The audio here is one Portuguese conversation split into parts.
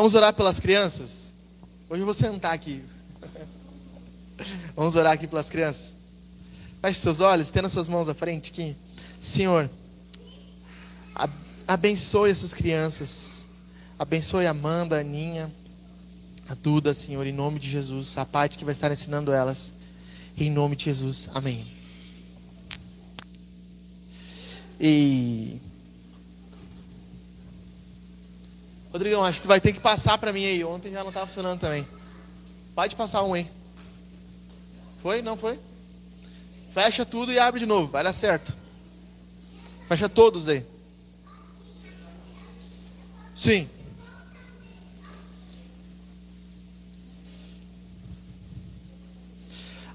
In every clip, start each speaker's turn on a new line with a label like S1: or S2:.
S1: Vamos orar pelas crianças? Hoje eu vou sentar aqui. Vamos orar aqui pelas crianças. Feche seus olhos, tendo suas mãos à frente aqui. Senhor, abençoe essas crianças. Abençoe a Amanda, a Aninha, a Duda, Senhor, em nome de Jesus. A parte que vai estar ensinando elas. Em nome de Jesus. Amém. E. Rodrigão, acho que tu vai ter que passar para mim aí. Ontem já não estava funcionando também. Pode passar um aí. Foi? Não foi? Fecha tudo e abre de novo. Vai dar certo. Fecha todos aí. Sim.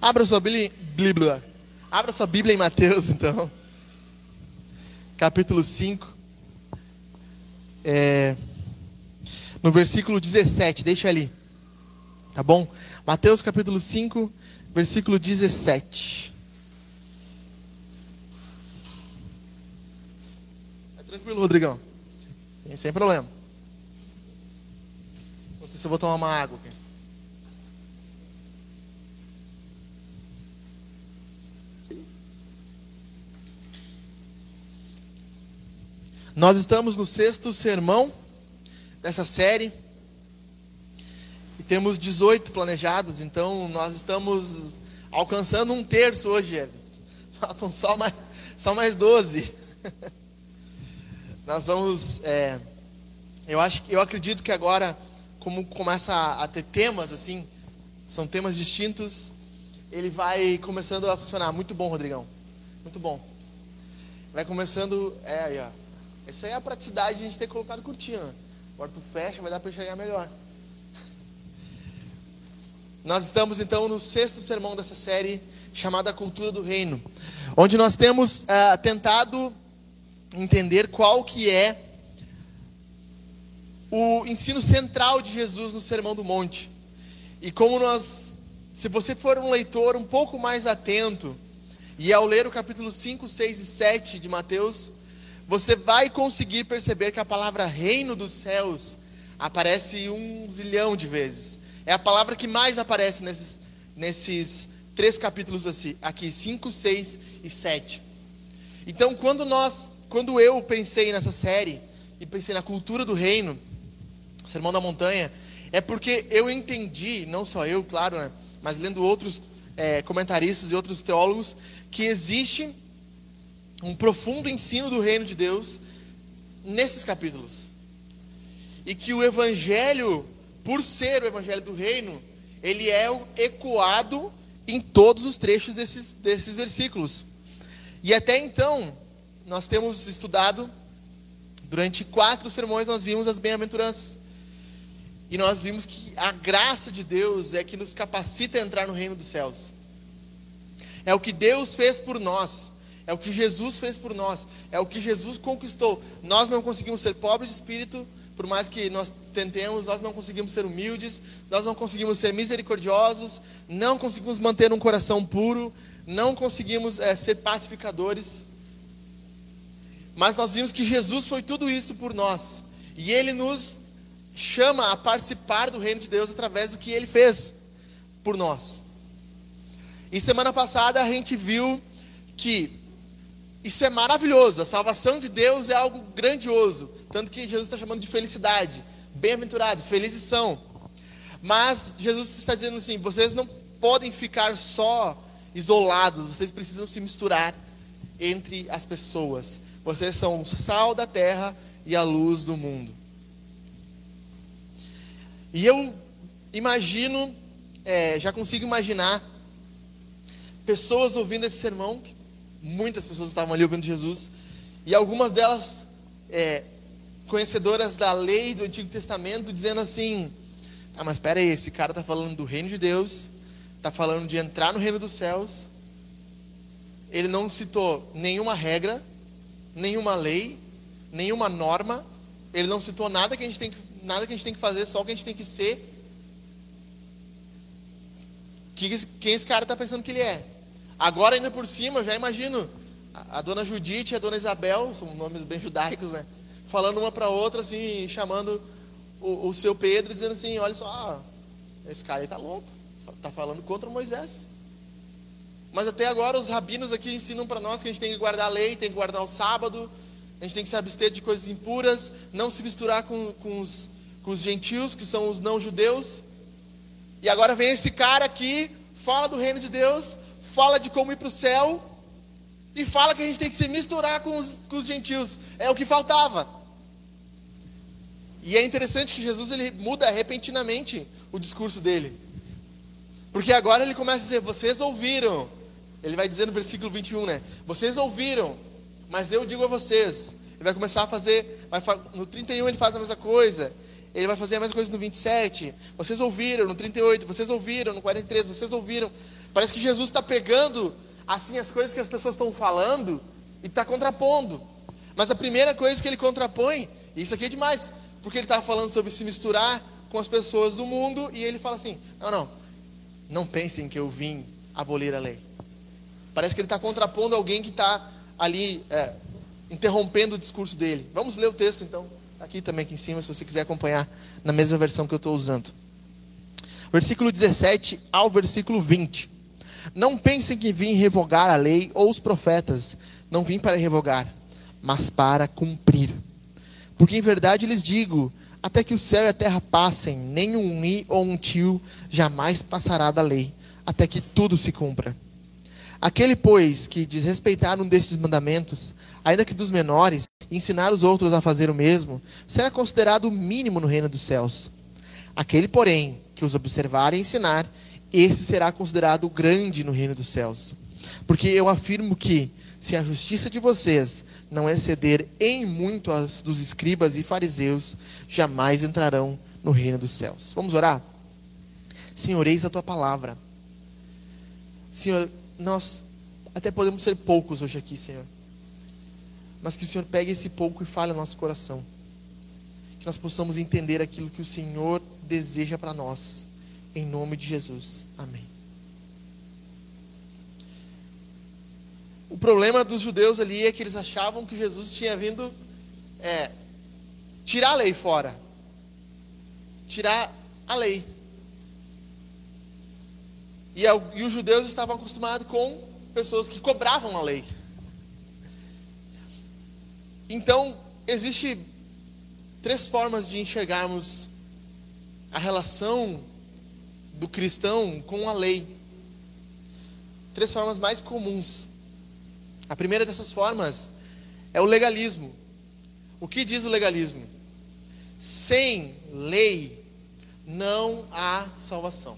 S1: Abra sua Bíblia. Abra sua Bíblia em Mateus, então. Capítulo 5. É, no versículo 17, deixa ali. Tá bom? Mateus capítulo 5, versículo 17. É tranquilo, Rodrigão. Sem, sem problema. Não sei se eu vou tomar uma água aqui. Nós estamos no sexto sermão dessa série. E temos 18 planejados, então nós estamos alcançando um terço hoje, Evan. Faltam só mais, só mais 12. nós vamos. É, eu, acho, eu acredito que agora, como começa a, a ter temas assim, são temas distintos, ele vai começando a funcionar. Muito bom, Rodrigão. Muito bom. Vai começando. É, aí, ó. Essa é a praticidade de a gente ter colocado cortina. Agora tu fecha, vai dar para enxergar melhor. Nós estamos então no sexto sermão dessa série chamada Cultura do Reino, onde nós temos uh, tentado entender qual que é o ensino central de Jesus no Sermão do Monte. E como nós, se você for um leitor um pouco mais atento, e ao ler o capítulo 5, 6 e 7 de Mateus, você vai conseguir perceber que a palavra reino dos céus aparece um zilhão de vezes. É a palavra que mais aparece nesses, nesses três capítulos aqui, 5, 6 e 7. Então, quando nós, quando eu pensei nessa série e pensei na cultura do reino, o Sermão da Montanha, é porque eu entendi, não só eu, claro, né, mas lendo outros é, comentaristas e outros teólogos, que existe um profundo ensino do reino de Deus nesses capítulos. E que o evangelho, por ser o evangelho do reino, ele é ecoado em todos os trechos desses, desses versículos. E até então, nós temos estudado, durante quatro sermões, nós vimos as bem-aventuranças. E nós vimos que a graça de Deus é que nos capacita a entrar no reino dos céus. É o que Deus fez por nós. É o que Jesus fez por nós. É o que Jesus conquistou. Nós não conseguimos ser pobres de espírito, por mais que nós tentemos, nós não conseguimos ser humildes, nós não conseguimos ser misericordiosos, não conseguimos manter um coração puro, não conseguimos é, ser pacificadores. Mas nós vimos que Jesus foi tudo isso por nós. E Ele nos chama a participar do reino de Deus através do que Ele fez por nós. E semana passada a gente viu que isso é maravilhoso. A salvação de Deus é algo grandioso. Tanto que Jesus está chamando de felicidade. Bem-aventurado, felizes são. Mas Jesus está dizendo assim: vocês não podem ficar só isolados, vocês precisam se misturar entre as pessoas. Vocês são o sal da terra e a luz do mundo. E eu imagino, é, já consigo imaginar pessoas ouvindo esse sermão que muitas pessoas estavam ali ouvindo Jesus, e algumas delas é, conhecedoras da lei do Antigo Testamento, dizendo assim: Ah, mas espera aí, esse cara está falando do reino de Deus, está falando de entrar no reino dos céus. Ele não citou nenhuma regra, nenhuma lei, nenhuma norma. Ele não citou nada que a gente tem que, nada que a gente tem que fazer, só o que a gente tem que ser. Quem esse cara está pensando que ele é? Agora, ainda por cima, já imagino a, dona Judite e a dona Isabel, são nomes bem judaicos, né? Falando uma para outra, assim, chamando o, o seu Pedro dizendo assim: olha só, esse cara aí tá louco, tá falando contra Moisés. Mas até agora os rabinos aqui ensinam para nós que a gente tem que guardar a lei, tem que guardar o sábado, a gente tem que se abster de coisas impuras, não se misturar com, com, os, com os gentios, que são os não-judeus. E agora vem esse cara aqui, fala do reino de Deus, fala de como ir para o céu, e fala que a gente tem que se misturar com os, com os gentios. É o que faltava. E é interessante que Jesus ele muda repentinamente o discurso dele. Porque agora ele começa a dizer: Vocês ouviram. Ele vai dizer no versículo 21, né? Vocês ouviram, mas eu digo a vocês. Ele vai começar a fazer. Vai, no 31 ele faz a mesma coisa. Ele vai fazer a mesma coisa no 27. Vocês ouviram. No 38, vocês ouviram. No 43, vocês ouviram. Parece que Jesus está pegando assim as coisas que as pessoas estão falando e está contrapondo. Mas a primeira coisa que ele contrapõe, isso aqui é demais, porque ele estava falando sobre se misturar com as pessoas do mundo e ele fala assim: não, não, não pensem que eu vim abolir a lei. Parece que ele está contrapondo alguém que está ali é, interrompendo o discurso dele. Vamos ler o texto então, aqui também aqui em cima, se você quiser acompanhar na mesma versão que eu estou usando. Versículo 17 ao versículo 20. Não pensem que vim revogar a lei ou os profetas. Não vim para revogar, mas para cumprir. Porque em verdade lhes digo: até que o céu e a terra passem, nem um ou um tio jamais passará da lei, até que tudo se cumpra. Aquele, pois, que desrespeitar um destes mandamentos, ainda que dos menores, ensinar os outros a fazer o mesmo, será considerado o mínimo no reino dos céus. Aquele, porém, que os observar e ensinar, esse será considerado grande no reino dos céus. Porque eu afirmo que, se a justiça de vocês não exceder em muito as dos escribas e fariseus, jamais entrarão no reino dos céus. Vamos orar? Senhor, eis a tua palavra. Senhor, nós até podemos ser poucos hoje aqui, Senhor. Mas que o Senhor pegue esse pouco e fale no nosso coração. Que nós possamos entender aquilo que o Senhor deseja para nós. Em nome de Jesus. Amém. O problema dos judeus ali é que eles achavam que Jesus tinha vindo é, tirar a lei fora. Tirar a lei. E, e os judeus estavam acostumados com pessoas que cobravam a lei. Então, existe três formas de enxergarmos a relação do cristão com a lei. Três formas mais comuns. A primeira dessas formas é o legalismo. O que diz o legalismo? Sem lei não há salvação.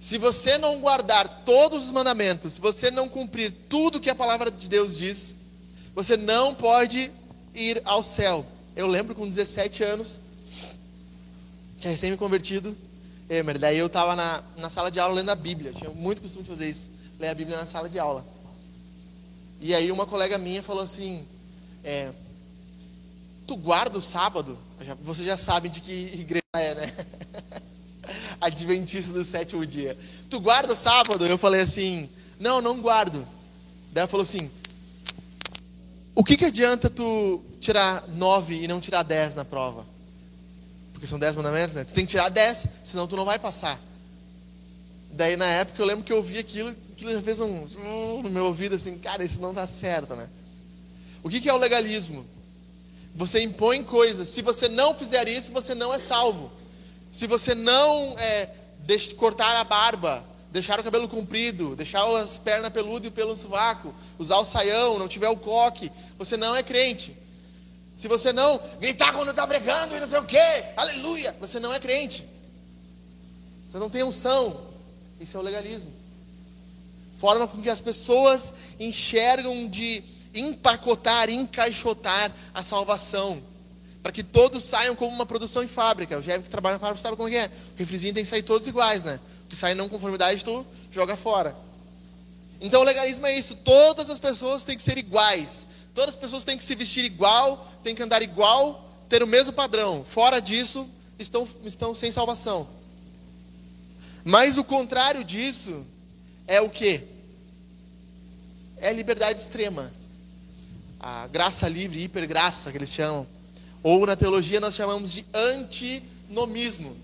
S1: Se você não guardar todos os mandamentos, se você não cumprir tudo que a palavra de Deus diz, você não pode ir ao céu. Eu lembro com 17 anos, tinha recém me convertido, Emer. Daí eu estava na, na sala de aula lendo a Bíblia. Eu tinha muito costume de fazer isso, ler a Bíblia na sala de aula. E aí uma colega minha falou assim, é, tu guarda o sábado? Você já sabe de que igreja é, né? Adventista do sétimo dia. Tu guarda o sábado? Eu falei assim, não, não guardo. Daí ela falou assim, o que, que adianta tu tirar nove e não tirar dez na prova? Porque são dez mandamentos, né? Tu tem que tirar dez, senão tu não vai passar. Daí na época eu lembro que eu ouvi aquilo, aquilo já fez um no meu ouvido assim, cara, isso não está certo, né? O que, que é o legalismo? Você impõe coisas. Se você não fizer isso, você não é salvo. Se você não é, deixe, cortar a barba, deixar o cabelo comprido, deixar as pernas peludas e o pelo sovaco, usar o saião, não tiver o coque, você não é crente. Se você não gritar quando está pregando e não sei o que, aleluia, você não é crente. Você não tem unção. Isso é o legalismo. Forma com que as pessoas enxergam de empacotar, encaixotar a salvação. Para que todos saiam como uma produção em fábrica. O Jeff que trabalha na fábrica sabe como é. O refrizinho tem que sair todos iguais, né? O que sai não conformidade, tu joga fora. Então o legalismo é isso. Todas as pessoas têm que ser iguais. Todas as pessoas têm que se vestir igual, têm que andar igual, ter o mesmo padrão. Fora disso, estão, estão sem salvação. Mas o contrário disso é o que? É liberdade extrema. A graça livre, hipergraça que eles chamam. Ou na teologia nós chamamos de antinomismo.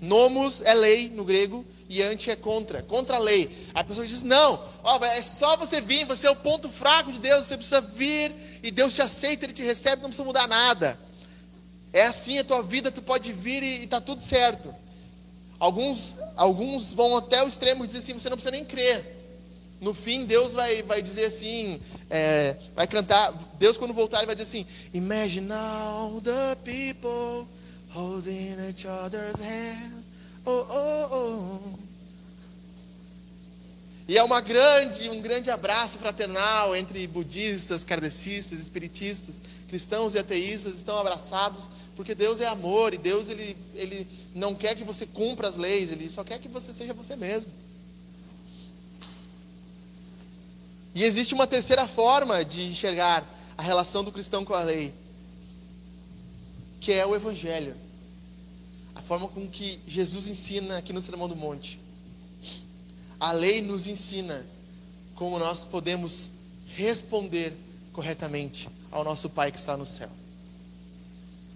S1: Nomos é lei no grego e anti é contra, contra a lei. A pessoa diz: não, ó, é só você vir, você é o ponto fraco de Deus, você precisa vir e Deus te aceita, Ele te recebe, não precisa mudar nada. É assim a tua vida, tu pode vir e está tudo certo. Alguns, alguns vão até o extremo e dizem assim: você não precisa nem crer. No fim, Deus vai, vai dizer assim: é, vai cantar. Deus, quando voltar, ele vai dizer assim: Imagine all the people holding each other's hand. Oh, oh, oh. E é uma grande, um grande abraço fraternal entre budistas, kardecistas, espiritistas, cristãos e ateístas estão abraçados, porque Deus é amor e Deus ele, ele não quer que você cumpra as leis, ele só quer que você seja você mesmo. E existe uma terceira forma de enxergar a relação do cristão com a lei, que é o evangelho. A forma com que Jesus ensina aqui no Sermão do Monte. A lei nos ensina como nós podemos responder corretamente ao nosso Pai que está no céu.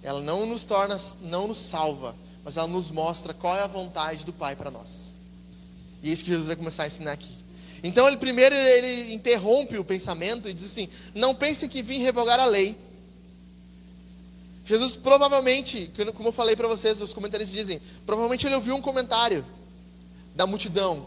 S1: Ela não nos torna, não nos salva, mas ela nos mostra qual é a vontade do Pai para nós. E é isso que Jesus vai começar a ensinar aqui. Então ele primeiro ele interrompe o pensamento e diz assim: "Não pensem que vim revogar a lei". Jesus provavelmente, como eu falei para vocês, os comentários dizem, provavelmente ele ouviu um comentário da multidão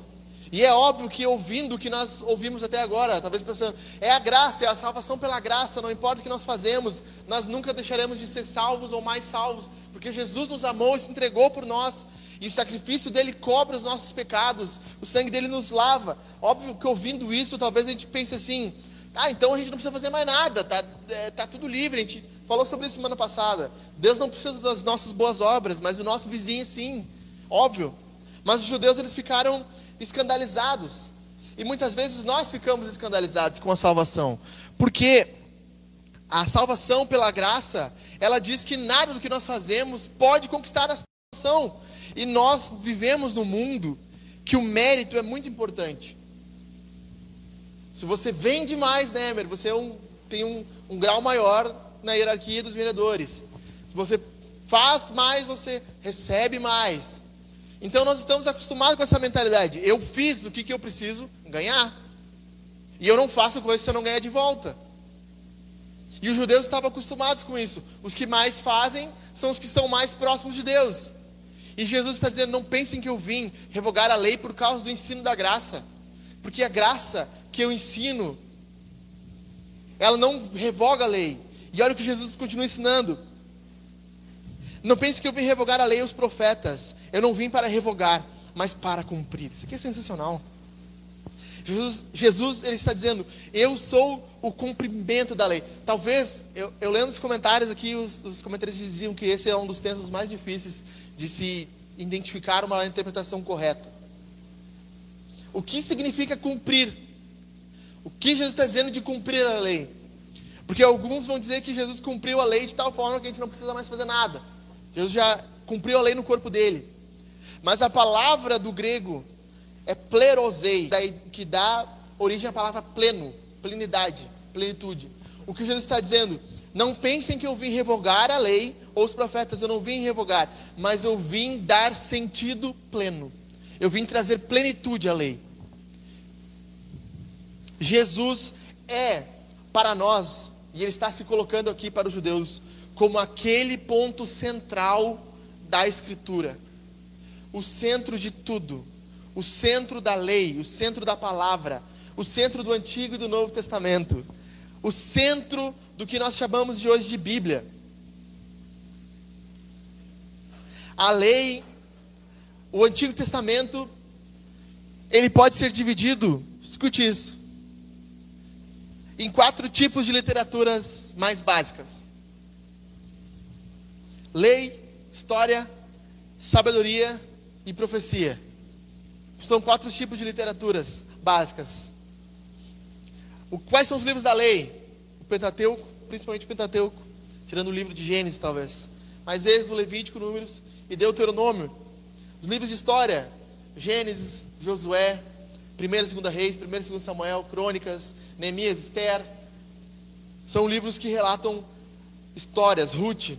S1: e é óbvio que ouvindo o que nós ouvimos até agora, talvez pensando, é a graça, é a salvação pela graça, não importa o que nós fazemos, nós nunca deixaremos de ser salvos ou mais salvos, porque Jesus nos amou e se entregou por nós, e o sacrifício dele cobre os nossos pecados, o sangue dele nos lava. Óbvio que ouvindo isso, talvez a gente pense assim: ah, então a gente não precisa fazer mais nada, tá, é, tá tudo livre. A gente falou sobre isso semana passada. Deus não precisa das nossas boas obras, mas do nosso vizinho sim, óbvio. Mas os judeus eles ficaram escandalizados. E muitas vezes nós ficamos escandalizados com a salvação, porque a salvação pela graça, ela diz que nada do que nós fazemos pode conquistar a salvação. E nós vivemos num mundo que o mérito é muito importante. Se você vende mais, né, você é um, tem um, um grau maior na hierarquia dos vendedores. Se você faz mais, você recebe mais. Então nós estamos acostumados com essa mentalidade. Eu fiz o que, que eu preciso ganhar. E eu não faço coisa se eu não ganhar de volta. E os judeus estavam acostumados com isso. Os que mais fazem são os que estão mais próximos de Deus. E Jesus está dizendo: não pensem que eu vim revogar a lei por causa do ensino da graça. Porque a graça que eu ensino, ela não revoga a lei. E olha o que Jesus continua ensinando. Não pense que eu vim revogar a lei e os profetas. Eu não vim para revogar, mas para cumprir. Isso aqui é sensacional. Jesus, Jesus ele está dizendo: Eu sou o cumprimento da lei. Talvez, eu, eu lendo os comentários aqui, os, os comentários diziam que esse é um dos textos mais difíceis de se identificar uma interpretação correta. O que significa cumprir? O que Jesus está dizendo de cumprir a lei? Porque alguns vão dizer que Jesus cumpriu a lei de tal forma que a gente não precisa mais fazer nada. Jesus já cumpriu a lei no corpo dele. Mas a palavra do grego é plerosei, que dá origem à palavra pleno, plenidade, plenitude. O que Jesus está dizendo? Não pensem que eu vim revogar a lei ou os profetas, eu não vim revogar, mas eu vim dar sentido pleno. Eu vim trazer plenitude à lei. Jesus é para nós, e ele está se colocando aqui para os judeus, como aquele ponto central da Escritura, o centro de tudo, o centro da lei, o centro da palavra, o centro do Antigo e do Novo Testamento, o centro do que nós chamamos de hoje de Bíblia. A lei, o Antigo Testamento, ele pode ser dividido, escute isso, em quatro tipos de literaturas mais básicas lei, história, sabedoria e profecia. São quatro tipos de literaturas básicas. O, quais são os livros da lei? O Pentateuco, principalmente o Pentateuco, tirando o livro de Gênesis, talvez. Mas Êxodo, Levítico, Números e Deuteronômio. Os livros de história, Gênesis, Josué, 1 e 2 Reis, 1 e 2 Samuel, Crônicas, Neemias, Esther. São livros que relatam histórias, Ruth,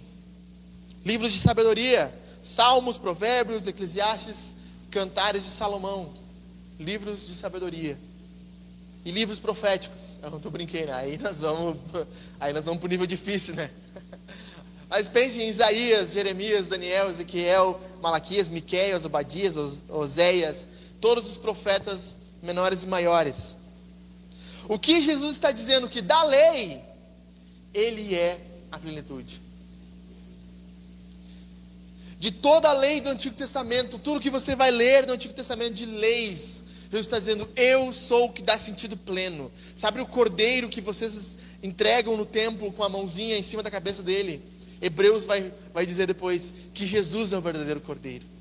S1: livros de sabedoria, Salmos, Provérbios, Eclesiastes, Cantares de Salomão, livros de sabedoria e livros proféticos. Eu não brincando, aí nós vamos, aí nós vamos para o nível difícil, né? Mas pense em Isaías, Jeremias, Daniel, Ezequiel, Malaquias, Miqueias, Obadias, Oséias, todos os profetas menores e maiores. O que Jesus está dizendo que da lei ele é a plenitude. De toda a lei do Antigo Testamento, tudo que você vai ler no Antigo Testamento de leis, Jesus está dizendo: Eu sou o que dá sentido pleno. Sabe o cordeiro que vocês entregam no templo com a mãozinha em cima da cabeça dele? Hebreus vai, vai dizer depois que Jesus é o verdadeiro cordeiro.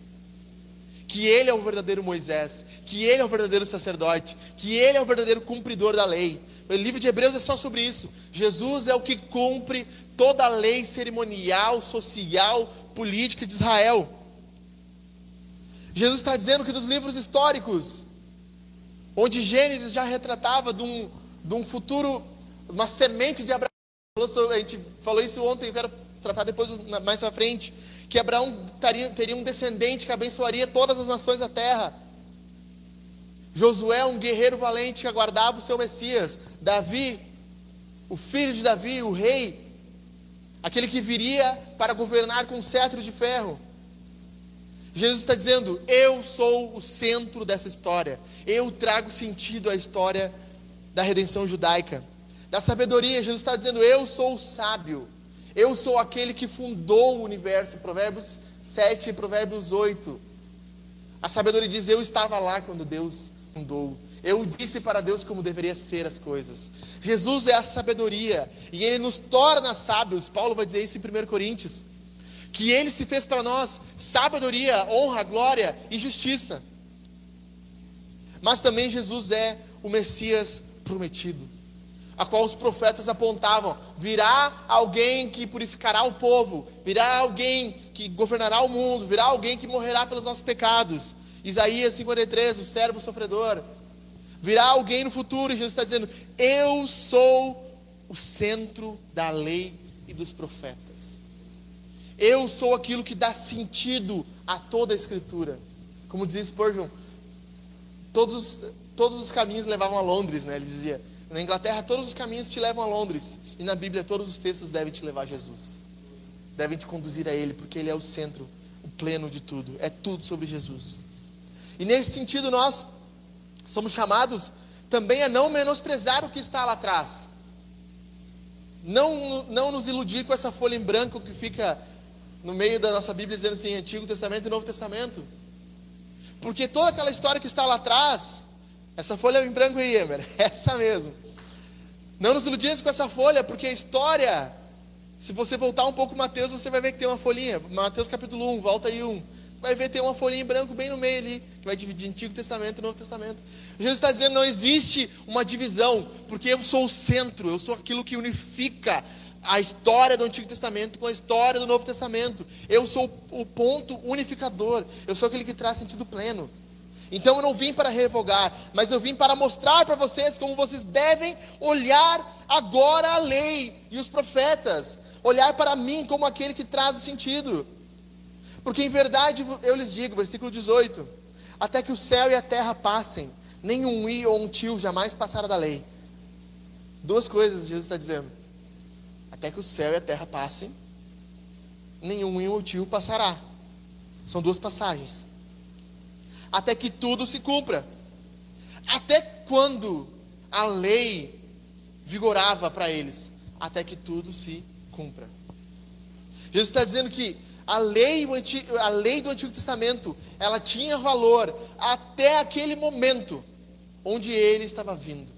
S1: Que ele é o verdadeiro Moisés. Que ele é o verdadeiro sacerdote. Que ele é o verdadeiro cumpridor da lei. O livro de Hebreus é só sobre isso. Jesus é o que cumpre toda a lei cerimonial, social, política de Israel. Jesus está dizendo que dos livros históricos, onde Gênesis já retratava de um, de um futuro, uma semente de Abraão. A gente falou isso ontem, eu quero tratar depois mais à frente. Que Abraão teria, um descendente que abençoaria todas as nações da terra. Josué, um guerreiro valente que aguardava o seu Messias. Davi, o filho de Davi, o rei, aquele que viria para governar com um cetro de ferro. Jesus está dizendo: Eu sou o centro dessa história. Eu trago sentido à história da redenção judaica. Da sabedoria, Jesus está dizendo: Eu sou o sábio. Eu sou aquele que fundou o universo. Provérbios 7 e Provérbios 8. A sabedoria diz: Eu estava lá quando Deus fundou. Eu disse para Deus como deveria ser as coisas. Jesus é a sabedoria e ele nos torna sábios. Paulo vai dizer isso em 1 Coríntios. Que ele se fez para nós sabedoria, honra, glória e justiça. Mas também Jesus é o Messias prometido, a qual os profetas apontavam: virá alguém que purificará o povo, virá alguém que governará o mundo, virá alguém que morrerá pelos nossos pecados. Isaías 53, o servo sofredor. Virá alguém no futuro, e Jesus está dizendo: Eu sou o centro da lei e dos profetas. Eu sou aquilo que dá sentido a toda a Escritura. Como dizia Spurgeon, todos, todos os caminhos levavam a Londres, né? ele dizia. Na Inglaterra, todos os caminhos te levam a Londres. E na Bíblia, todos os textos devem te levar a Jesus. Devem te conduzir a Ele, porque Ele é o centro, o pleno de tudo. É tudo sobre Jesus. E nesse sentido, nós somos chamados também a não menosprezar o que está lá atrás. Não, não nos iludir com essa folha em branco que fica no meio da nossa Bíblia dizendo assim, Antigo Testamento e Novo Testamento. Porque toda aquela história que está lá atrás, essa folha em branco aí, Emer, essa mesmo. Não nos iludimos com essa folha, porque a história, se você voltar um pouco Mateus, você vai ver que tem uma folhinha. Mateus capítulo 1, volta aí 1 vai ver tem uma folhinha em branco bem no meio ali, que vai dividir Antigo Testamento e Novo Testamento. Jesus está dizendo: não existe uma divisão, porque eu sou o centro, eu sou aquilo que unifica a história do Antigo Testamento com a história do Novo Testamento. Eu sou o ponto unificador, eu sou aquele que traz sentido pleno. Então eu não vim para revogar, mas eu vim para mostrar para vocês como vocês devem olhar agora a lei e os profetas, olhar para mim como aquele que traz o sentido. Porque em verdade eu lhes digo, versículo 18: até que o céu e a terra passem, nenhum i ou um tio jamais passará da lei. Duas coisas Jesus está dizendo: até que o céu e a terra passem, nenhum i ou tio passará. São duas passagens. Até que tudo se cumpra. Até quando a lei vigorava para eles? Até que tudo se cumpra. Jesus está dizendo que a lei, a lei do Antigo Testamento, ela tinha valor até aquele momento onde ele estava vindo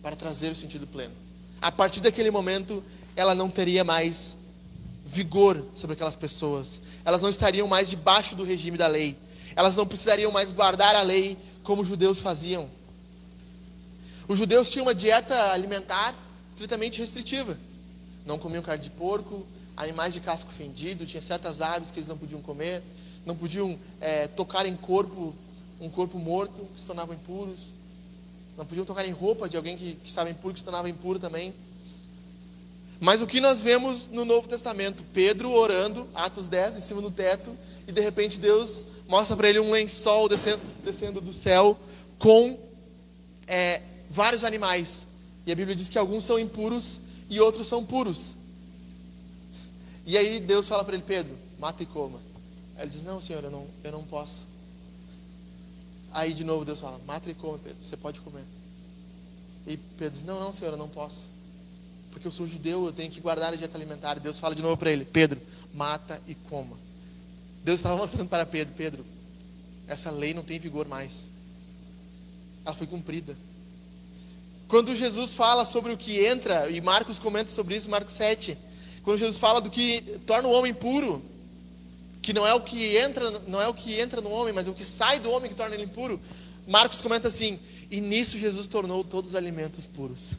S1: para trazer o sentido pleno. A partir daquele momento, ela não teria mais vigor sobre aquelas pessoas. Elas não estariam mais debaixo do regime da lei. Elas não precisariam mais guardar a lei como os judeus faziam. Os judeus tinham uma dieta alimentar estritamente restritiva. Não comiam carne de porco, animais de casco fendido, tinha certas aves que eles não podiam comer, não podiam é, tocar em corpo, um corpo morto, que se tornavam impuros, não podiam tocar em roupa de alguém que, que estava impuro, que se tornava impuro também. Mas o que nós vemos no Novo Testamento? Pedro orando, Atos 10, em cima do teto, e de repente Deus mostra para ele um lençol descendo, descendo do céu com é, vários animais. E a Bíblia diz que alguns são impuros e outros são puros. E aí Deus fala para ele, Pedro, mata e coma. Ele diz, não, senhor, eu não, eu não posso. Aí de novo Deus fala, mata e coma, Pedro, você pode comer. E Pedro diz, não, não, senhor, eu não posso. Porque eu sou judeu, eu tenho que guardar a dieta alimentar. Deus fala de novo para ele, Pedro, mata e coma. Deus estava mostrando para Pedro, Pedro, essa lei não tem vigor mais. Ela foi cumprida. Quando Jesus fala sobre o que entra, e Marcos comenta sobre isso, Marcos 7, quando Jesus fala do que torna o homem puro, que não é o que entra, não é o que entra no homem, mas o que sai do homem que torna ele impuro. Marcos comenta assim: e nisso Jesus tornou todos os alimentos puros.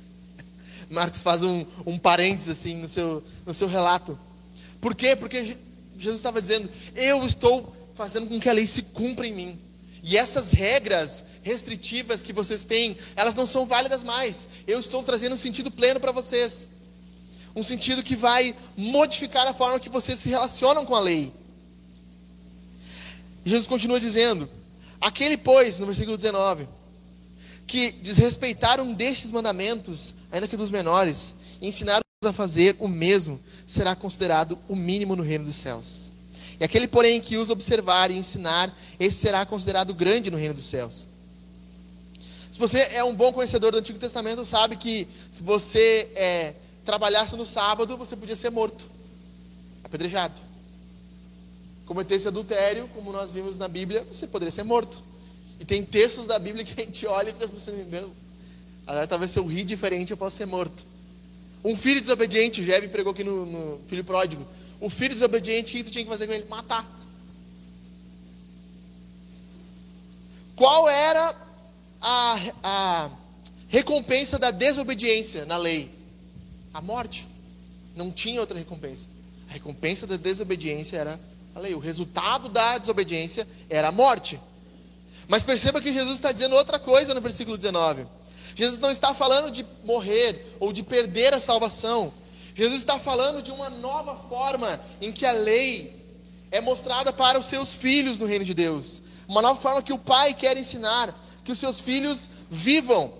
S1: Marcos faz um, um parênteses assim no seu, no seu relato. Por quê? Porque Jesus estava dizendo: eu estou fazendo com que a lei se cumpra em mim. E essas regras restritivas que vocês têm, elas não são válidas mais. Eu estou trazendo um sentido pleno para vocês. Um sentido que vai modificar a forma que vocês se relacionam com a lei. Jesus continua dizendo: Aquele, pois, no versículo 19, que desrespeitaram destes mandamentos, ainda que dos menores, e ensinaram a fazer o mesmo, será considerado o mínimo no reino dos céus. E aquele, porém, que os observar e ensinar, esse será considerado grande no reino dos céus. Se você é um bom conhecedor do Antigo Testamento, sabe que se você é, trabalhasse no sábado, você podia ser morto, apedrejado cometesse adultério, como nós vimos na Bíblia, você poderia ser morto. E tem textos da Bíblia que a gente olha e fica pensando, meu, talvez se eu rir diferente eu possa ser morto. Um filho desobediente, o Jeve pregou aqui no, no filho pródigo. O filho desobediente, o que tu tinha que fazer com ele? Matar. Qual era a, a recompensa da desobediência na lei? A morte. Não tinha outra recompensa. A recompensa da desobediência era a lei. O resultado da desobediência era a morte. Mas perceba que Jesus está dizendo outra coisa no versículo 19. Jesus não está falando de morrer ou de perder a salvação. Jesus está falando de uma nova forma em que a lei é mostrada para os seus filhos no reino de Deus. Uma nova forma que o pai quer ensinar que os seus filhos vivam.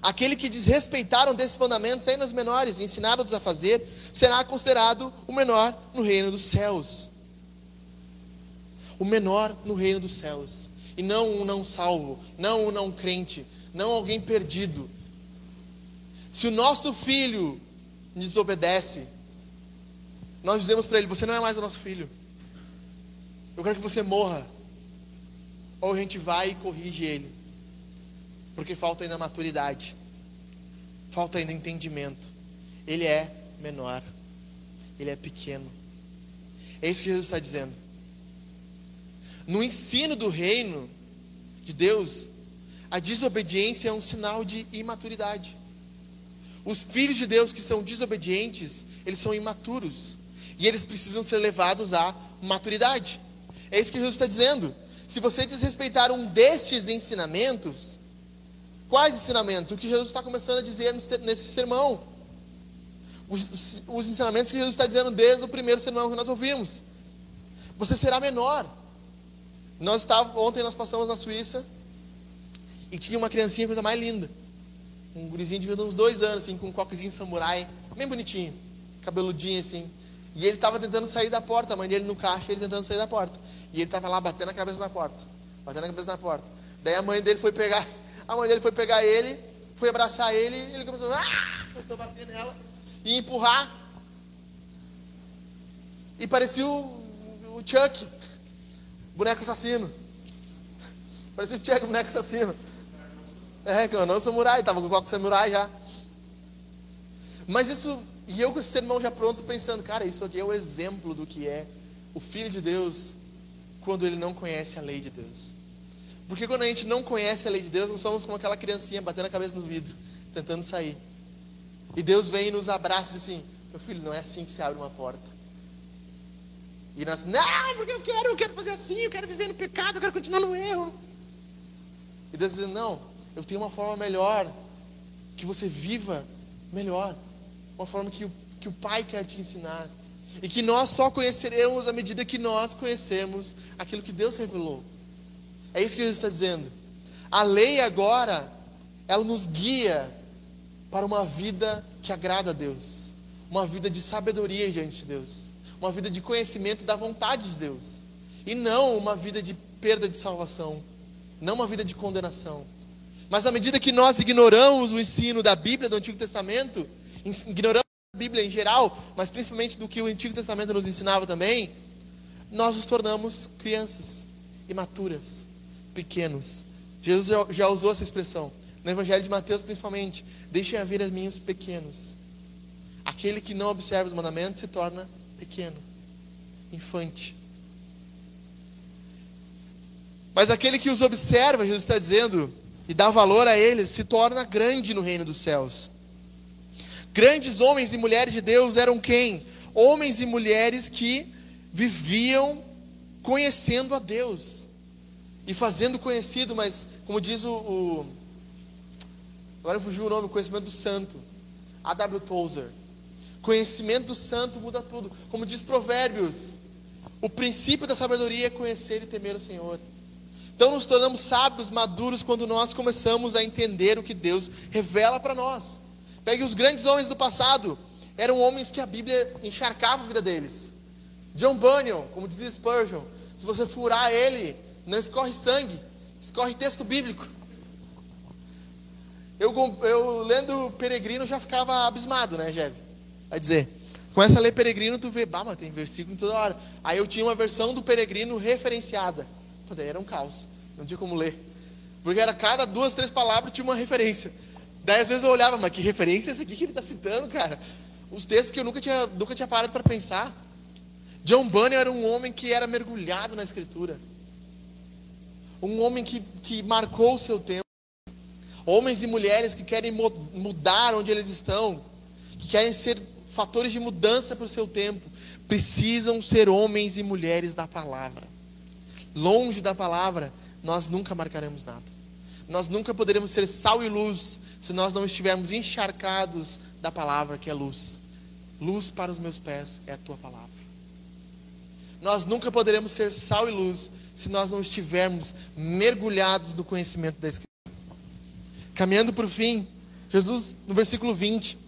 S1: Aquele que desrespeitaram desses mandamentos, ainda os menores, e ensinaram-os a fazer, será considerado o menor no reino dos céus o menor no reino dos céus. E não um não salvo, não um não crente, não alguém perdido. Se o nosso filho desobedece, nós dizemos para ele: Você não é mais o nosso filho. Eu quero que você morra. Ou a gente vai e corrige ele. Porque falta ainda maturidade. Falta ainda entendimento. Ele é menor. Ele é pequeno. É isso que Jesus está dizendo no ensino do reino de Deus, a desobediência é um sinal de imaturidade. Os filhos de Deus que são desobedientes, eles são imaturos. E eles precisam ser levados à maturidade. É isso que Jesus está dizendo. Se você desrespeitar um destes ensinamentos, quais ensinamentos? O que Jesus está começando a dizer nesse sermão. Os, os ensinamentos que Jesus está dizendo desde o primeiro sermão que nós ouvimos. Você será menor. Nós estávamos, ontem nós passamos na Suíça e tinha uma criancinha, coisa mais linda. Um gurizinho de uns dois anos, assim, com um coquezinho samurai, bem bonitinho, cabeludinho assim. E ele estava tentando sair da porta, a mãe dele no caixa, ele tentando sair da porta. E ele estava lá batendo a cabeça na porta, batendo a cabeça na porta. Daí a mãe dele foi pegar, a mãe dele foi pegar ele, foi abraçar ele, ele começou, ah! começou a bater nela e empurrar. E parecia o, o Chuck, boneco assassino. Parecia o Tchek, boneco assassino. É, que eu não samurai, tava com o coque samurai já. Mas isso, e eu com esse sermão já pronto, pensando, cara, isso aqui é o exemplo do que é o Filho de Deus quando ele não conhece a lei de Deus. Porque quando a gente não conhece a lei de Deus, nós somos como aquela criancinha batendo a cabeça no vidro, tentando sair. E Deus vem e nos abraça e diz assim: Meu filho, não é assim que se abre uma porta. E nós, não, porque eu quero, eu quero fazer assim, eu quero viver no pecado, eu quero continuar no erro. E Deus diz, não, eu tenho uma forma melhor, que você viva melhor. uma forma que o, que o Pai quer te ensinar. E que nós só conheceremos à medida que nós conhecemos aquilo que Deus revelou. É isso que Jesus está dizendo. A lei agora, ela nos guia para uma vida que agrada a Deus, uma vida de sabedoria diante de Deus, uma vida de conhecimento da vontade de Deus, e não uma vida de perda de salvação, não uma vida de condenação. Mas à medida que nós ignoramos o ensino da Bíblia do Antigo Testamento, ignoramos a Bíblia em geral, mas principalmente do que o Antigo Testamento nos ensinava também, nós nos tornamos crianças, imaturas, pequenos. Jesus já usou essa expressão. No Evangelho de Mateus, principalmente. Deixem a vir a mim os pequenos. Aquele que não observa os mandamentos se torna pequeno, infante. Mas aquele que os observa, Jesus está dizendo, e dá valor a eles, se torna grande no reino dos céus. Grandes homens e mulheres de Deus eram quem? Homens e mulheres que viviam conhecendo a Deus e fazendo conhecido, mas como diz o, o agora fugiu o nome, o conhecimento do santo, A.W. Tozer. Conhecimento do santo muda tudo. Como diz Provérbios, o princípio da sabedoria é conhecer e temer o Senhor. Então nos tornamos sábios, maduros, quando nós começamos a entender o que Deus revela para nós. Pegue os grandes homens do passado, eram homens que a Bíblia encharcava a vida deles. John Bunyan, como dizia Spurgeon, se você furar ele, não escorre sangue, escorre texto bíblico. Eu, eu lendo Peregrino já ficava abismado, né, Jeve? Vai dizer, começa a ler Peregrino, tu vê, bah, mas tem versículo toda hora. Aí eu tinha uma versão do Peregrino referenciada. Daí era um caos, não tinha como ler. Porque era cada duas, três palavras tinha uma referência. Daí às vezes eu olhava, mas que referência é essa aqui que ele está citando, cara? Os textos que eu nunca tinha, nunca tinha parado para pensar. John Bunyan era um homem que era mergulhado na escritura. Um homem que, que marcou o seu tempo. Homens e mulheres que querem mudar onde eles estão, que querem ser fatores de mudança para o seu tempo, precisam ser homens e mulheres da palavra. Longe da palavra, nós nunca marcaremos nada. Nós nunca poderemos ser sal e luz se nós não estivermos encharcados da palavra que é luz. Luz para os meus pés é a tua palavra. Nós nunca poderemos ser sal e luz se nós não estivermos mergulhados no conhecimento da Escritura. Caminhando para o fim, Jesus, no versículo 20,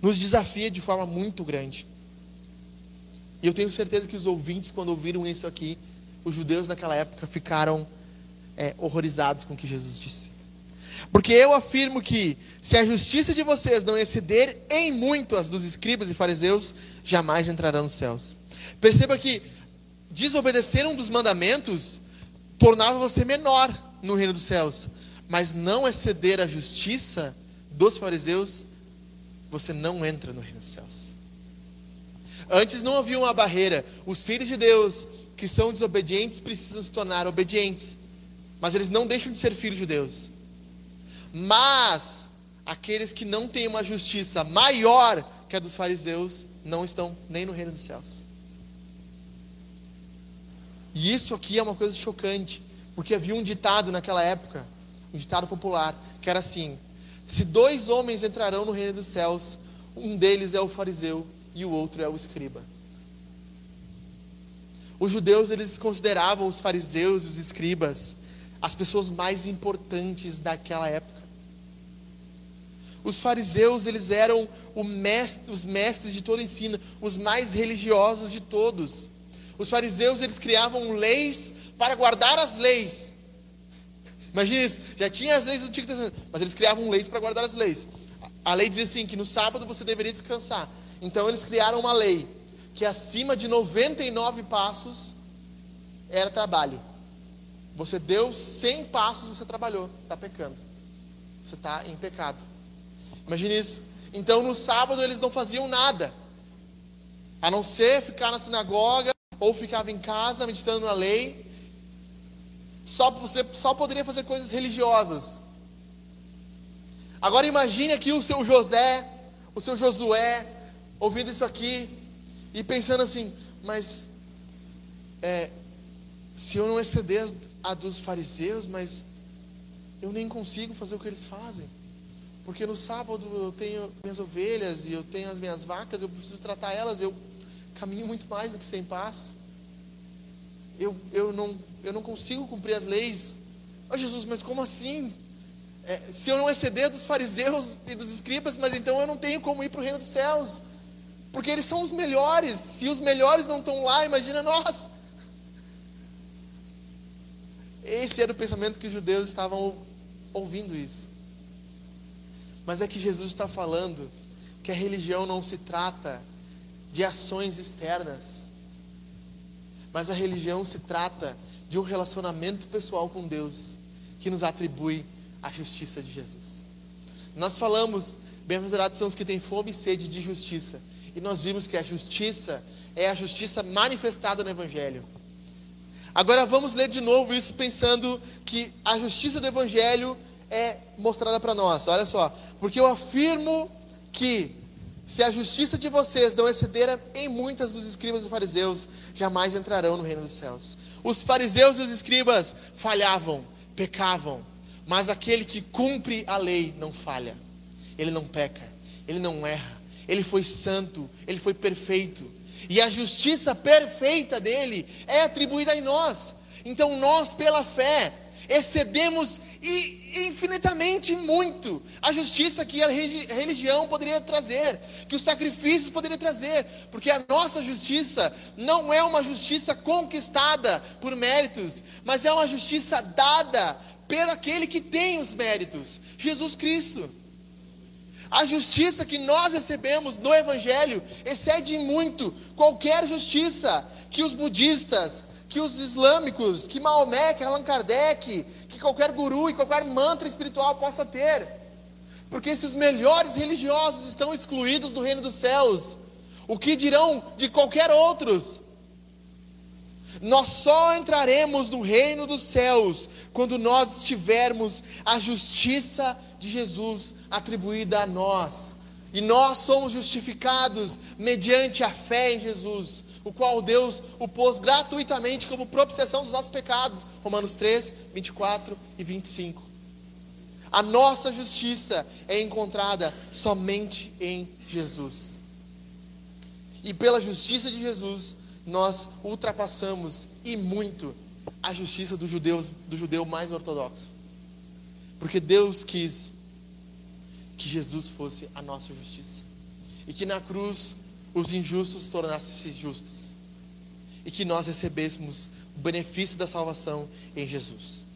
S1: nos desafia de forma muito grande. E eu tenho certeza que os ouvintes, quando ouviram isso aqui, os judeus naquela época ficaram é, horrorizados com o que Jesus disse. Porque eu afirmo que, se a justiça de vocês não exceder em muito as dos escribas e fariseus, jamais entrarão nos céus. Perceba que desobedecer um dos mandamentos tornava você menor no reino dos céus, mas não exceder a justiça dos fariseus, você não entra no reino dos céus. Antes não havia uma barreira. Os filhos de Deus que são desobedientes precisam se tornar obedientes, mas eles não deixam de ser filhos de Deus. Mas aqueles que não têm uma justiça maior que a dos fariseus não estão nem no reino dos céus. E isso aqui é uma coisa chocante, porque havia um ditado naquela época, um ditado popular, que era assim: se dois homens entrarão no reino dos céus, um deles é o fariseu e o outro é o escriba. Os judeus eles consideravam os fariseus e os escribas as pessoas mais importantes daquela época. Os fariseus, eles eram mestre, os mestres de todo ensino, os mais religiosos de todos. Os fariseus, eles criavam leis para guardar as leis. Imagina isso, já tinha as leis do Antigo Testamento, mas eles criavam leis para guardar as leis. A lei dizia assim, que no sábado você deveria descansar. Então eles criaram uma lei, que acima de 99 passos era trabalho. Você deu 100 passos, você trabalhou, está pecando. Você está em pecado. Imagine isso. Então no sábado eles não faziam nada, a não ser ficar na sinagoga ou ficava em casa meditando na lei. Só você só poderia fazer coisas religiosas. Agora imagine aqui o seu José, o seu Josué, ouvindo isso aqui e pensando assim, mas é, se eu não exceder a dos fariseus, mas eu nem consigo fazer o que eles fazem porque no sábado eu tenho minhas ovelhas e eu tenho as minhas vacas, eu preciso tratar elas, eu caminho muito mais do que sem passos. Eu, eu, não, eu não consigo cumprir as leis. Oh, Jesus, mas como assim? É, se eu não exceder dos fariseus e dos escribas, mas então eu não tenho como ir para o reino dos céus. Porque eles são os melhores. Se os melhores não estão lá, imagina nós. Esse era o pensamento que os judeus estavam ouvindo isso. Mas é que Jesus está falando que a religião não se trata de ações externas, mas a religião se trata de um relacionamento pessoal com Deus que nos atribui a justiça de Jesus. Nós falamos, bem-aventurados são os que têm fome e sede de justiça, e nós vimos que a justiça é a justiça manifestada no Evangelho. Agora vamos ler de novo isso pensando que a justiça do Evangelho é mostrada para nós. Olha só, porque eu afirmo que se a justiça de vocês não exceder em muitas dos escribas e fariseus, jamais entrarão no reino dos céus. Os fariseus e os escribas falhavam, pecavam, mas aquele que cumpre a lei não falha. Ele não peca, ele não erra. Ele foi santo, ele foi perfeito. E a justiça perfeita dele é atribuída em nós. Então nós, pela fé, excedemos infinitamente muito a justiça que a religião poderia trazer, que os sacrifícios poderiam trazer, porque a nossa justiça não é uma justiça conquistada por méritos, mas é uma justiça dada pelo aquele que tem os méritos, Jesus Cristo. A justiça que nós recebemos no Evangelho excede muito qualquer justiça que os budistas, que os islâmicos, que Maomé, que Allan Kardec, qualquer guru e qualquer mantra espiritual possa ter. Porque se os melhores religiosos estão excluídos do reino dos céus, o que dirão de qualquer outros? Nós só entraremos no reino dos céus quando nós tivermos a justiça de Jesus atribuída a nós. E nós somos justificados mediante a fé em Jesus, o qual Deus o pôs gratuitamente como propiciação dos nossos pecados. Romanos 3, 24 e 25. A nossa justiça é encontrada somente em Jesus. E pela justiça de Jesus, nós ultrapassamos e muito a justiça do judeu, do judeu mais ortodoxo. Porque Deus quis que Jesus fosse a nossa justiça. E que na cruz os injustos tornassem-se justos. E que nós recebêssemos o benefício da salvação em Jesus.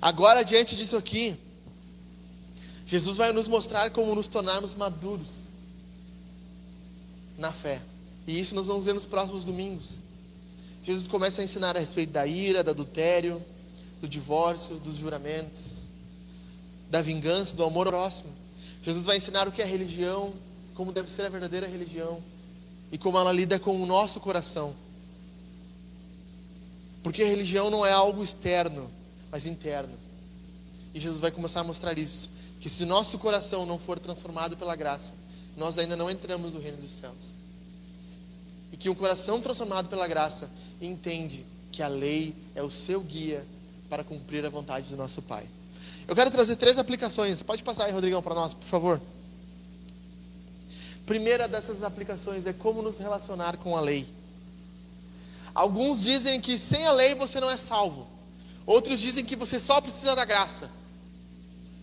S1: Agora, diante disso aqui, Jesus vai nos mostrar como nos tornarmos maduros na fé. E isso nós vamos ver nos próximos domingos. Jesus começa a ensinar a respeito da ira, do adultério, do divórcio, dos juramentos, da vingança, do amor próximo. Jesus vai ensinar o que é religião, como deve ser a verdadeira religião e como ela lida com o nosso coração. Porque a religião não é algo externo, mas interno. E Jesus vai começar a mostrar isso, que se o nosso coração não for transformado pela graça, nós ainda não entramos no reino dos céus. E que um coração transformado pela graça entende que a lei é o seu guia para cumprir a vontade do nosso Pai. Eu quero trazer três aplicações. Pode passar aí, Rodrigão, para nós, por favor. Primeira dessas aplicações é como nos relacionar com a lei. Alguns dizem que sem a lei você não é salvo. Outros dizem que você só precisa da graça.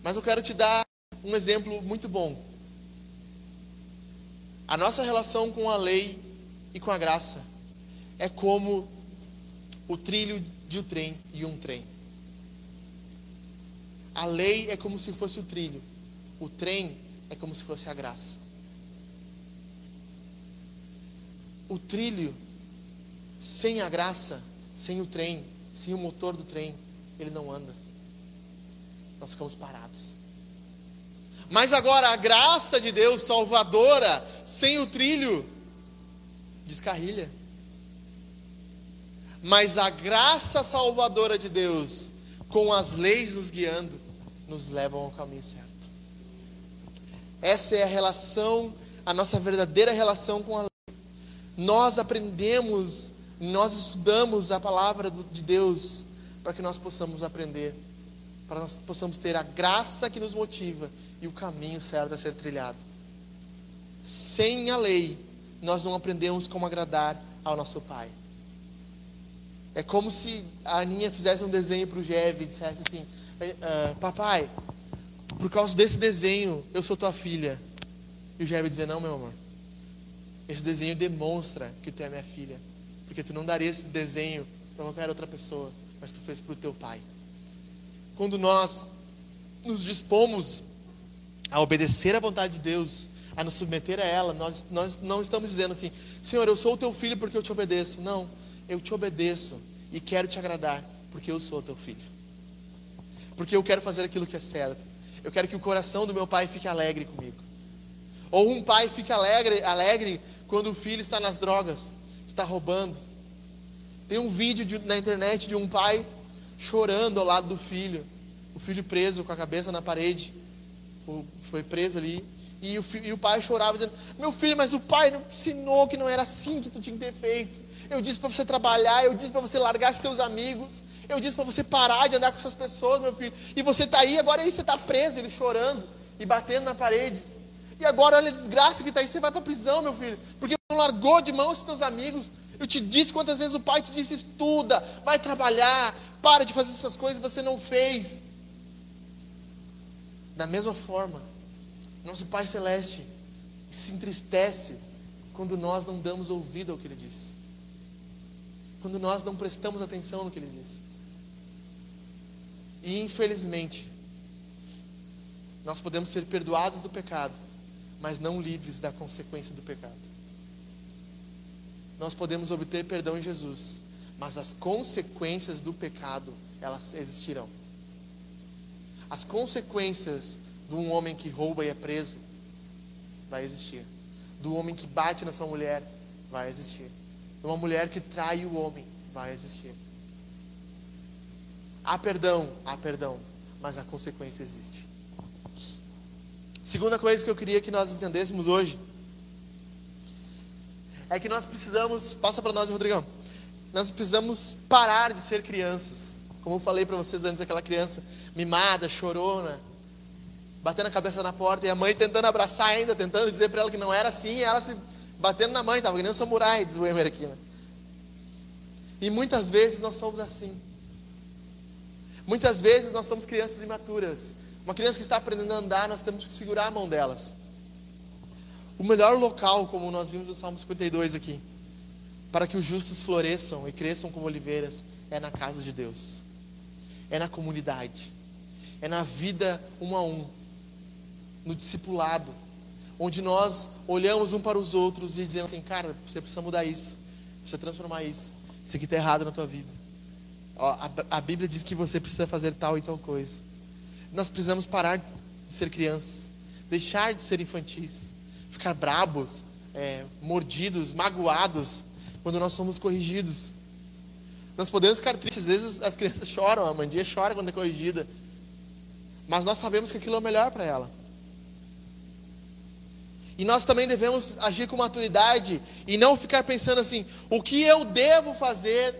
S1: Mas eu quero te dar um exemplo muito bom. A nossa relação com a lei e com a graça é como o trilho de um trem e um trem. A lei é como se fosse o trilho, o trem é como se fosse a graça. O trilho, sem a graça, sem o trem, sem o motor do trem, ele não anda. Nós ficamos parados. Mas agora a graça de Deus salvadora, sem o trilho, descarrilha. Mas a graça salvadora de Deus, com as leis nos guiando, nos levam ao caminho certo. Essa é a relação, a nossa verdadeira relação com a lei. Nós aprendemos, nós estudamos a palavra de Deus para que nós possamos aprender para nós possamos ter a graça que nos motiva e o caminho certo a ser trilhado. Sem a lei, nós não aprendemos como agradar ao nosso Pai. É como se a Aninha fizesse um desenho para o Jev e dissesse assim: ah, Papai, por causa desse desenho, eu sou tua filha. E o Jev dizer: Não, meu amor. Esse desenho demonstra que tu é minha filha. Porque tu não daria esse desenho para qualquer outra pessoa, mas tu fez para o teu pai. Quando nós nos dispomos a obedecer à vontade de Deus, a nos submeter a ela, nós, nós não estamos dizendo assim, Senhor, eu sou o teu filho porque eu te obedeço. Não, eu te obedeço e quero te agradar porque eu sou teu filho. Porque eu quero fazer aquilo que é certo. Eu quero que o coração do meu pai fique alegre comigo. Ou um pai fique alegre, alegre quando o filho está nas drogas, está roubando. Tem um vídeo de, na internet de um pai chorando ao lado do filho, o filho preso com a cabeça na parede, foi preso ali, e o, e o pai chorava dizendo: Meu filho, mas o pai não te ensinou que não era assim que tu tinha que ter feito. Eu disse para você trabalhar, eu disse para você largar seus amigos, eu disse para você parar de andar com essas pessoas, meu filho. E você está aí, agora aí você está preso, ele chorando e batendo na parede. E agora olha a desgraça que está aí, você vai para a prisão, meu filho, porque não largou de mão os seus amigos. Eu te disse quantas vezes o pai te disse: estuda, vai trabalhar, para de fazer essas coisas que você não fez. Da mesma forma, nosso Pai Celeste se entristece quando nós não damos ouvido ao que Ele diz, quando nós não prestamos atenção no que Ele diz. E infelizmente, nós podemos ser perdoados do pecado, mas não livres da consequência do pecado. Nós podemos obter perdão em Jesus, mas as consequências do pecado, elas existirão. As consequências de um homem que rouba e é preso, vai existir. Do homem que bate na sua mulher, vai existir. De uma mulher que trai o homem, vai existir. Há perdão, há perdão, mas a consequência existe. Segunda coisa que eu queria que nós entendêssemos hoje é que nós precisamos, passa para nós, Rodrigão. Nós precisamos parar de ser crianças. Como eu falei para vocês antes, aquela criança mimada, chorona, batendo a cabeça na porta e a mãe tentando abraçar ainda, tentando dizer para ela que não era assim, e ela se batendo na mãe, estava um samurai, diz o Emer aqui, né? E muitas vezes nós somos assim. Muitas vezes nós somos crianças imaturas. Uma criança que está aprendendo a andar, nós temos que segurar a mão delas. O melhor local, como nós vimos no Salmo 52 aqui, para que os justos floresçam e cresçam como oliveiras, é na casa de Deus, é na comunidade, é na vida um a um, no discipulado, onde nós olhamos um para os outros e dizemos assim, cara, você precisa mudar isso, precisa transformar isso, isso aqui está errado na tua vida. A, a Bíblia diz que você precisa fazer tal e tal coisa. Nós precisamos parar de ser crianças, deixar de ser infantis, ficar brabos, é, mordidos, magoados quando nós somos corrigidos. Nós podemos ficar tristes, às vezes as crianças choram, a Mandia chora quando é corrigida, mas nós sabemos que aquilo é o melhor para ela. E nós também devemos agir com maturidade e não ficar pensando assim: o que eu devo fazer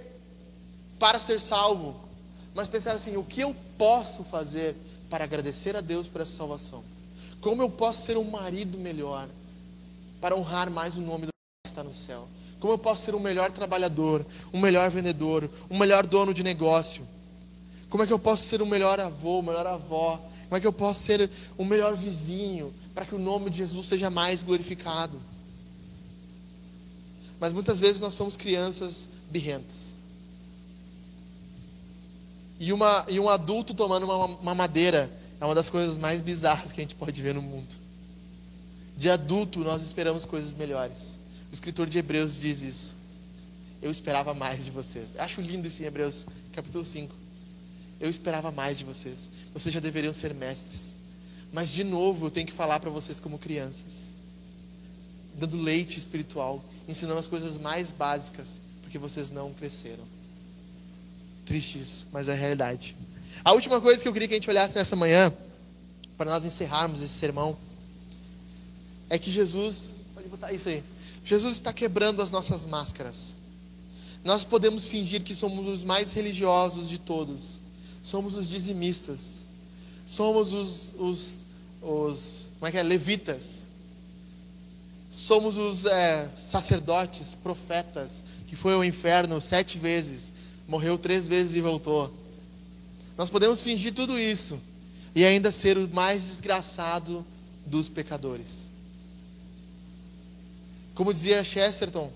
S1: para ser salvo? Mas pensar assim: o que eu posso fazer para agradecer a Deus por essa salvação? Como eu posso ser um marido melhor para honrar mais o nome do que está no céu? Como eu posso ser um melhor trabalhador, um melhor vendedor, um melhor dono de negócio? Como é que eu posso ser um melhor avô, melhor avó? Como é que eu posso ser um melhor vizinho, para que o nome de Jesus seja mais glorificado. Mas muitas vezes nós somos crianças birrentas. E, uma, e um adulto tomando uma, uma madeira é uma das coisas mais bizarras que a gente pode ver no mundo. De adulto, nós esperamos coisas melhores. O escritor de Hebreus diz isso. Eu esperava mais de vocês. Acho lindo isso em Hebreus capítulo 5. Eu esperava mais de vocês. Vocês já deveriam ser mestres. Mas de novo, eu tenho que falar para vocês como crianças, dando leite espiritual, ensinando as coisas mais básicas, porque vocês não cresceram. Triste isso, mas é a realidade. A última coisa que eu queria que a gente olhasse nessa manhã, para nós encerrarmos esse sermão, é que Jesus, pode botar isso aí. Jesus está quebrando as nossas máscaras. Nós podemos fingir que somos os mais religiosos de todos, somos os dizimistas, somos os, os, os como é que é? levitas, somos os é, sacerdotes, profetas, que foi ao inferno sete vezes, morreu três vezes e voltou. Nós podemos fingir tudo isso e ainda ser o mais desgraçado dos pecadores. Como dizia Chesterton,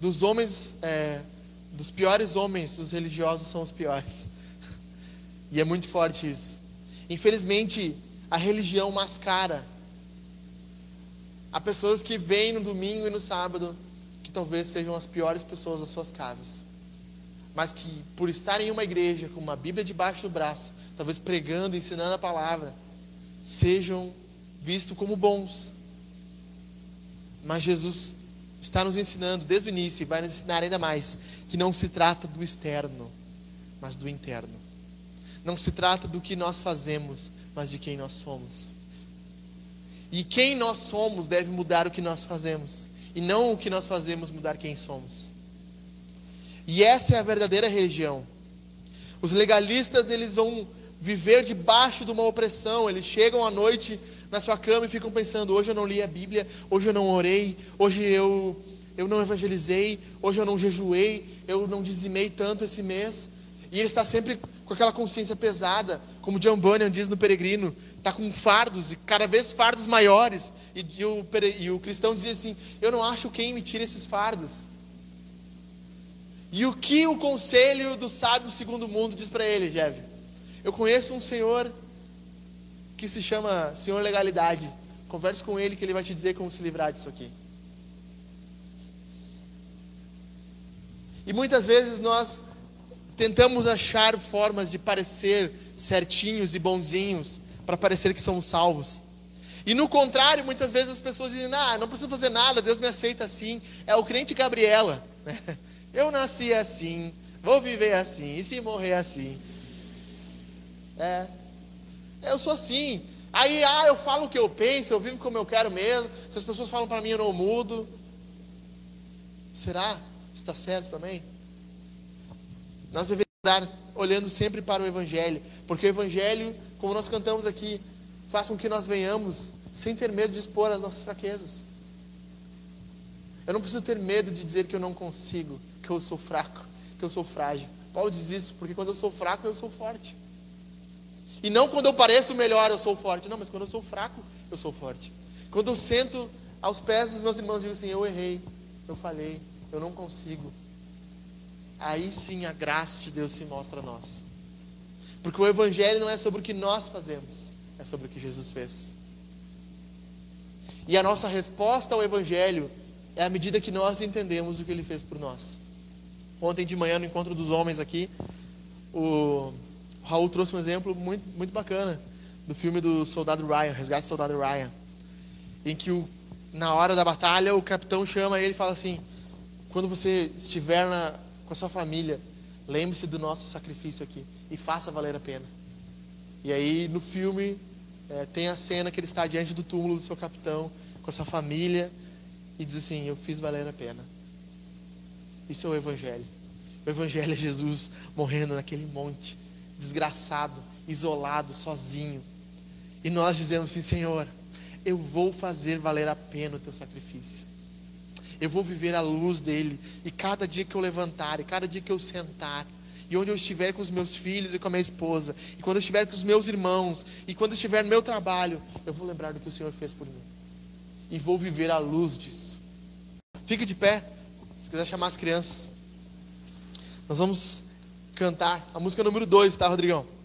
S1: dos homens, é, dos piores homens, os religiosos são os piores. E é muito forte isso. Infelizmente, a religião mascara. Há pessoas que vêm no domingo e no sábado que talvez sejam as piores pessoas das suas casas. Mas que, por estar em uma igreja com uma Bíblia debaixo do braço, talvez pregando, ensinando a palavra, sejam vistos como bons. Mas Jesus está nos ensinando desde o início e vai nos ensinar ainda mais que não se trata do externo, mas do interno. Não se trata do que nós fazemos, mas de quem nós somos. E quem nós somos deve mudar o que nós fazemos, e não o que nós fazemos mudar quem somos. E essa é a verdadeira religião. Os legalistas, eles vão viver debaixo de uma opressão, eles chegam à noite na sua cama e ficam pensando: hoje eu não li a Bíblia, hoje eu não orei, hoje eu, eu não evangelizei, hoje eu não jejuei, eu não dizimei tanto esse mês. E ele está sempre com aquela consciência pesada, como John Bunyan diz no Peregrino, está com fardos, e cada vez fardos maiores. E, e, o, e o cristão dizia assim: Eu não acho quem me tira esses fardos. E o que o conselho do sábio segundo mundo diz para ele, Jeve? Eu conheço um senhor que se chama Senhor Legalidade. Converse com ele que ele vai te dizer como se livrar disso aqui. E muitas vezes nós tentamos achar formas de parecer certinhos e bonzinhos para parecer que somos salvos. E no contrário, muitas vezes as pessoas dizem: "Ah, não preciso fazer nada, Deus me aceita assim". É o crente Gabriela. Eu nasci assim, vou viver assim, e se morrer assim. É, eu sou assim. Aí, ah, eu falo o que eu penso, eu vivo como eu quero mesmo. Se as pessoas falam para mim, eu não mudo. Será? Está certo também? Nós devemos estar olhando sempre para o Evangelho, porque o Evangelho, como nós cantamos aqui, faz com que nós venhamos sem ter medo de expor as nossas fraquezas. Eu não preciso ter medo de dizer que eu não consigo, que eu sou fraco, que eu sou frágil. Paulo diz isso, porque quando eu sou fraco, eu sou forte. E não quando eu pareço melhor eu sou forte. Não, mas quando eu sou fraco, eu sou forte. Quando eu sento aos pés dos meus irmãos digo assim: eu errei, eu falhei, eu não consigo. Aí sim a graça de Deus se mostra a nós. Porque o Evangelho não é sobre o que nós fazemos, é sobre o que Jesus fez. E a nossa resposta ao Evangelho é à medida que nós entendemos o que Ele fez por nós. Ontem de manhã, no encontro dos homens aqui, o Raul trouxe um exemplo muito, muito bacana do filme do Soldado Ryan, Resgate do Soldado Ryan, em que o, na hora da batalha o capitão chama ele e fala assim: quando você estiver na, com a sua família, lembre-se do nosso sacrifício aqui e faça valer a pena. E aí no filme é, tem a cena que ele está diante do túmulo do seu capitão com a sua família e diz assim: Eu fiz valer a pena. Isso é o Evangelho. O Evangelho é Jesus morrendo naquele monte desgraçado, isolado, sozinho. E nós dizemos assim: Senhor, eu vou fazer valer a pena o teu sacrifício. Eu vou viver à luz dele. E cada dia que eu levantar, e cada dia que eu sentar, e onde eu estiver com os meus filhos e com a minha esposa, e quando eu estiver com os meus irmãos, e quando eu estiver no meu trabalho, eu vou lembrar do que o Senhor fez por mim. E vou viver à luz disso. Fique de pé, se quiser chamar as crianças. Nós vamos cantar a música número 2, tá, Rodrigão?